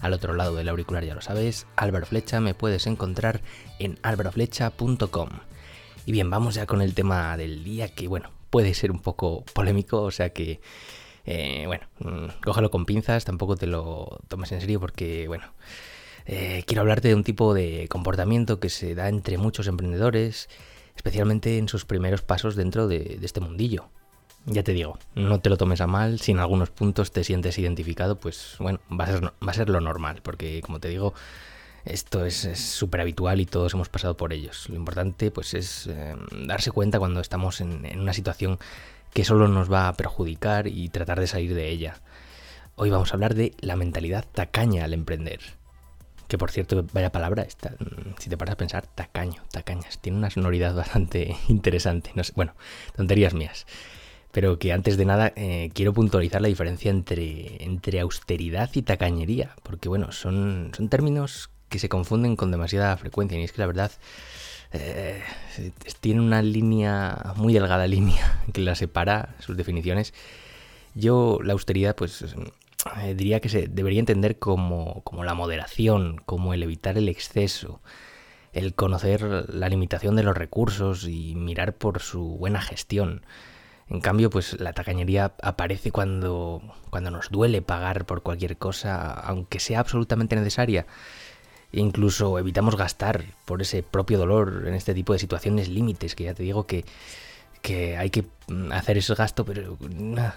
Al otro lado del auricular ya lo sabes, Álvaro Flecha me puedes encontrar en álvaroflecha.com. Y bien, vamos ya con el tema del día que, bueno, puede ser un poco polémico, o sea que, eh, bueno, mm, cógelo con pinzas, tampoco te lo tomes en serio porque, bueno, eh, quiero hablarte de un tipo de comportamiento que se da entre muchos emprendedores, especialmente en sus primeros pasos dentro de, este mundillo. Ya te digo, no te lo tomes a mal, si en algunos puntos te sientes identificado, pues bueno, va a ser, lo normal, porque como te digo, esto es súper habitual y todos hemos pasado por ellos. Lo importante pues es eh, darse cuenta cuando estamos en, una situación que solo nos va a perjudicar y tratar de salir de ella. Hoy vamos a hablar de la mentalidad tacaña al emprender. Que por cierto, vaya palabra, esta, mm, si te paras a pensar, tacaño, tacañas. Tiene una sonoridad bastante interesante. No bueno, tonterías mías. Pero que antes de nada eh, quiero puntualizar la diferencia entre, entre austeridad y tacañería. Porque bueno, son, son términos que se confunden con demasiada frecuencia. Y es que la verdad eh, tiene una línea, muy delgada línea, que la separa, sus definiciones. Yo la austeridad pues eh, diría que se debería entender como, como la moderación, como el evitar el exceso, el conocer la limitación de los recursos y mirar por su buena gestión. En cambio, pues la tacañería aparece cuando, cuando nos duele pagar por cualquier cosa, aunque sea absolutamente necesaria. E incluso evitamos gastar por ese propio dolor en este tipo de situaciones límites, que ya te digo que que hay que mm, hacer ese gasto, pero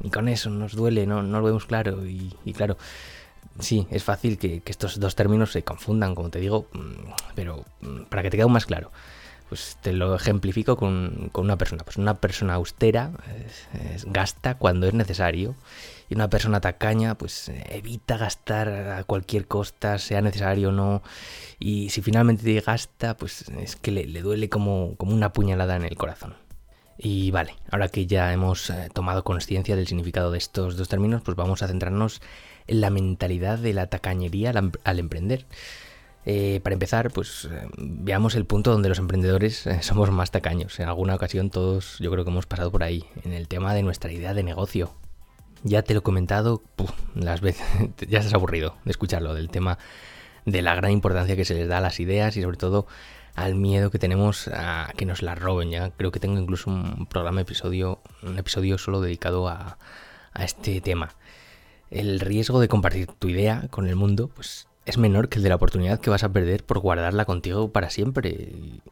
ni con eso nos duele, no, no lo vemos claro. Y, claro, sí, es fácil que, estos dos términos se confundan, como te digo, mm, pero mm, para que te quede aún más claro, pues te lo ejemplifico con, una persona. Pues una persona austera gasta cuando es necesario y una persona tacaña pues evita gastar a cualquier costa, sea necesario o no. Y si finalmente gasta, pues es que le, le duele como, como una puñalada en el corazón. Y vale, ahora que ya hemos eh, tomado conciencia del significado de estos dos términos, pues vamos a centrarnos en la mentalidad de la tacañería al, emprender. Eh, para empezar, pues eh, veamos el punto donde los emprendedores somos más tacaños. En alguna ocasión todos yo creo que hemos pasado por ahí, en el tema de nuestra idea de negocio. Ya te lo he comentado, las veces ya estás aburrido de escucharlo, del tema de la gran importancia que se les da a las ideas y sobre todo al miedo que tenemos a que nos la roben. Ya creo que tengo incluso un programa episodio, un episodio solo dedicado a este tema. El riesgo de compartir tu idea con el mundo, pues es menor que el de la oportunidad que vas a perder por guardarla contigo para siempre.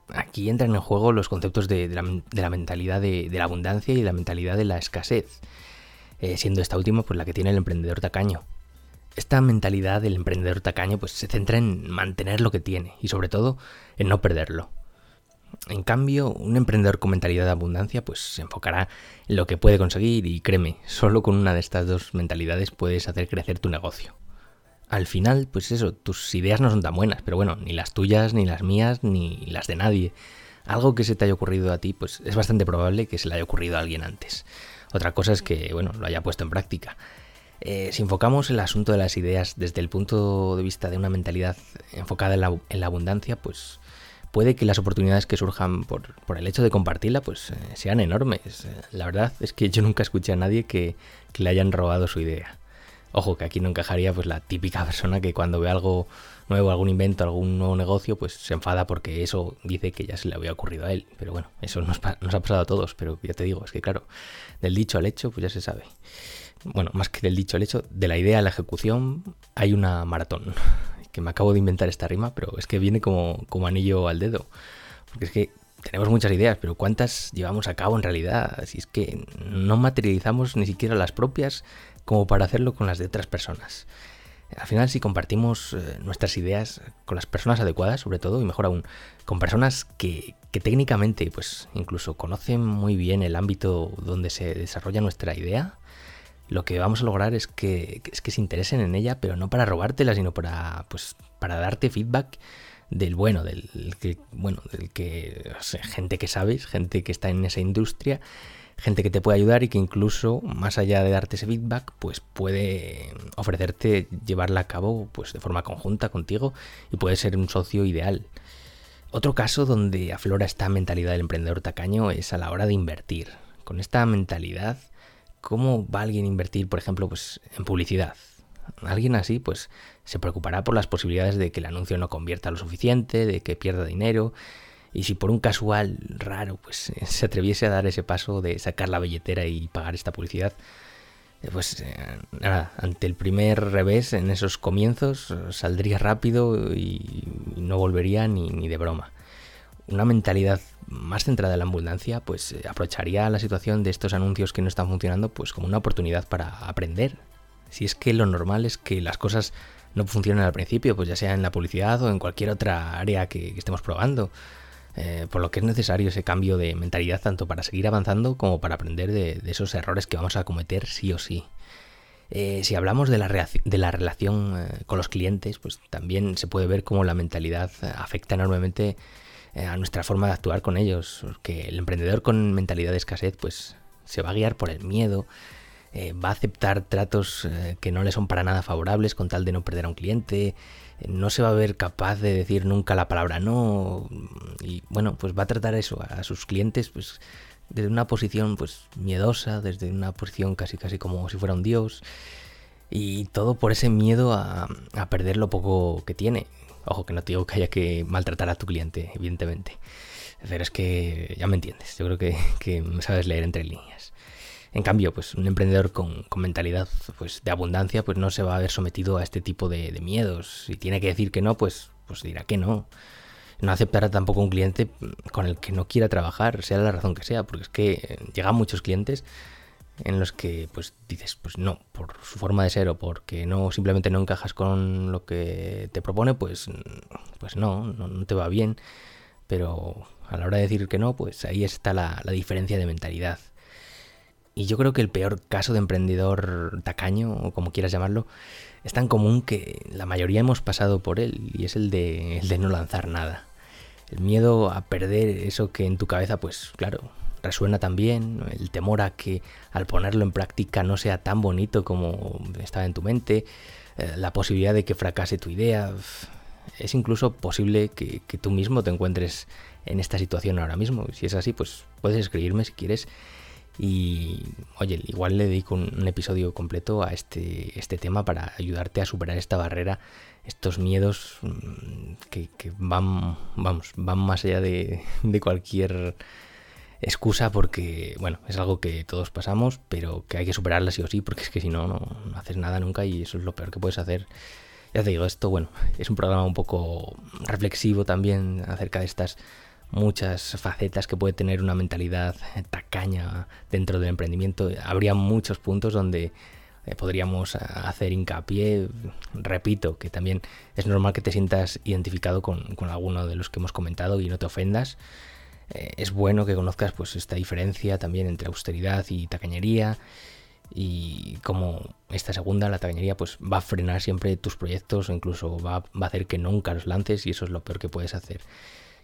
Aquí entran en juego los conceptos de, la, mentalidad de, la abundancia y la mentalidad de la escasez, eh, siendo esta última pues la que tiene el emprendedor tacaño. Esta mentalidad del emprendedor tacaño pues se centra en mantener lo que tiene y sobre todo en no perderlo. En cambio, un emprendedor con mentalidad de abundancia pues se enfocará en lo que puede conseguir y créeme, solo con una de estas dos mentalidades puedes hacer crecer tu negocio. Al final, pues eso, tus ideas no son tan buenas, pero bueno, ni las tuyas, ni las mías, ni las de nadie. Algo que se te haya ocurrido a ti, pues es bastante probable que se le haya ocurrido a alguien antes. Otra cosa es que, bueno, lo haya puesto en práctica. Eh, si enfocamos el asunto de las ideas desde el punto de vista de una mentalidad enfocada en la, abundancia, pues puede que las oportunidades que surjan por, el hecho de compartirla pues eh, sean enormes. Eh, la verdad es que yo nunca escuché a nadie que, le hayan robado su idea. Ojo, que aquí no encajaría pues la típica persona que cuando ve algo nuevo, algún invento, algún nuevo negocio, pues se enfada porque eso dice que ya se le había ocurrido a él. Pero bueno, eso nos, ha pasado a todos, pero ya te digo, es que claro, del dicho al hecho, pues ya se sabe bueno, más que del dicho al hecho, de la idea a la ejecución hay una maratón. Que me acabo de inventar esta rima, pero es que viene como, como anillo al dedo. Porque es que tenemos muchas ideas, pero ¿cuántas llevamos a cabo en realidad? Si es que no materializamos ni siquiera las propias como para hacerlo con las de otras personas. Al final, si compartimos eh, nuestras ideas con las personas adecuadas, sobre todo, y mejor aún, con personas que, técnicamente, pues incluso conocen muy bien el ámbito donde se desarrolla nuestra idea, lo que vamos a lograr es que, es que se interesen en ella, pero no para robártela, sino para, pues, para darte feedback del bueno, del que, bueno, del que, gente que sabes, gente que está en esa industria, gente que te puede ayudar y que incluso, más allá de darte ese feedback, pues puede ofrecerte llevarla a cabo pues de forma conjunta contigo y puede ser un socio ideal. Otro caso donde aflora esta mentalidad del emprendedor tacaño es a la hora de invertir. Con esta mentalidad, ¿cómo va alguien a invertir, por ejemplo, pues en publicidad? Alguien así, pues, se preocupará por las posibilidades de que el anuncio no convierta lo suficiente, de que pierda dinero, y si por un casual raro, pues se atreviese a dar ese paso de sacar la billetera y pagar esta publicidad, eh, pues eh, nada, ante el primer revés en esos comienzos saldría rápido y no volvería ni, ni de broma. Una mentalidad más centrada en la abundancia, pues eh, aprovecharía la situación de estos anuncios que no están funcionando pues como una oportunidad para aprender. Si es que lo normal es que las cosas no funcionen al principio, pues ya sea en la publicidad o en cualquier otra área que, estemos probando. Eh, por lo que es necesario ese cambio de mentalidad tanto para seguir avanzando como para aprender de, esos errores que vamos a cometer sí o sí. Eh, si hablamos de la, relación con los clientes, pues también se puede ver cómo la mentalidad afecta enormemente eh, a nuestra forma de actuar con ellos. Porque el emprendedor con mentalidad de escasez, pues se va a guiar por el miedo, eh, va a aceptar tratos eh, que no le son para nada favorables con tal de no perder a un cliente, no se va a ver capaz de decir nunca la palabra no y bueno, pues va a tratar eso a sus clientes pues desde una posición pues miedosa, desde una posición casi casi como si fuera un dios y todo por ese miedo a, perder lo poco que tiene. Ojo, que no te digo que haya que maltratar a tu cliente, evidentemente. Pero es que ya me entiendes, yo creo que, que sabes leer entre líneas. En cambio, pues un emprendedor con, mentalidad pues, de abundancia pues no se va a ver sometido a este tipo de, miedos. Si tiene que decir que no, pues, pues dirá que no. No aceptará tampoco un cliente con el que no quiera trabajar, sea la razón que sea, porque es que llegan muchos clientes en los que pues dices pues no por su forma de ser o porque no simplemente no encajas con lo que te propone pues pues no no, te va bien pero a la hora de decir que no pues ahí está la diferencia de mentalidad y yo creo que el peor caso de emprendedor tacaño o como quieras llamarlo es tan común que la mayoría hemos pasado por él y es el de, el de no lanzar nada el miedo a perder eso que en tu cabeza pues claro resuena también, el temor a que al ponerlo en práctica no sea tan bonito como estaba en tu mente, eh, la posibilidad de que fracase tu idea. Es incluso posible que, tú mismo te encuentres en esta situación ahora mismo. Si es así, pues puedes escribirme si quieres. Y oye, igual le dedico un, episodio completo a este, este tema para ayudarte a superar esta barrera, estos miedos mm, que, van, vamos, van más allá de, de cualquier excusa porque, bueno, es algo que todos pasamos, pero que hay que superarla sí o sí, porque es que si no, no, haces nada nunca y eso es lo peor que puedes hacer. Ya te digo, esto, bueno, es un programa un poco reflexivo también acerca de estas muchas facetas que puede tener una mentalidad tacaña dentro del emprendimiento. Habría muchos puntos donde eh, podríamos hacer hincapié. Repito, que también es normal que te sientas identificado con, alguno de los que hemos comentado y no te ofendas. Eh, es bueno que conozcas pues esta diferencia también entre austeridad y tacañería y como esta segunda, la tacañería, pues va a frenar siempre tus proyectos o incluso va, va, a hacer que nunca los lances y eso es lo peor que puedes hacer.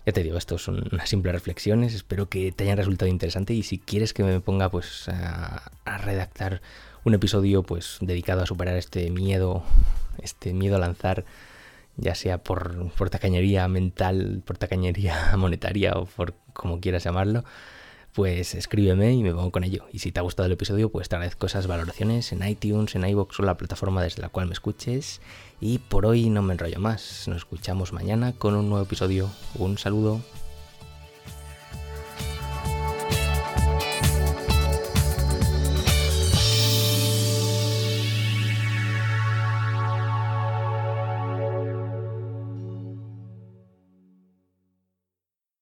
Ya te digo, esto son unas simples reflexiones, espero que te hayan resultado interesante y si quieres que me ponga pues a, a redactar un episodio pues dedicado a superar este miedo, este miedo a lanzar ya sea por, por tacañería mental, por tacañería monetaria o por como quieras llamarlo, pues escríbeme y me pongo con ello. Y si te ha gustado el episodio, pues te agradezco esas valoraciones en iTunes, en iVoox o la plataforma desde la cual me escuches. Y por hoy no me enrollo más. Nos escuchamos mañana con un nuevo episodio. Un saludo.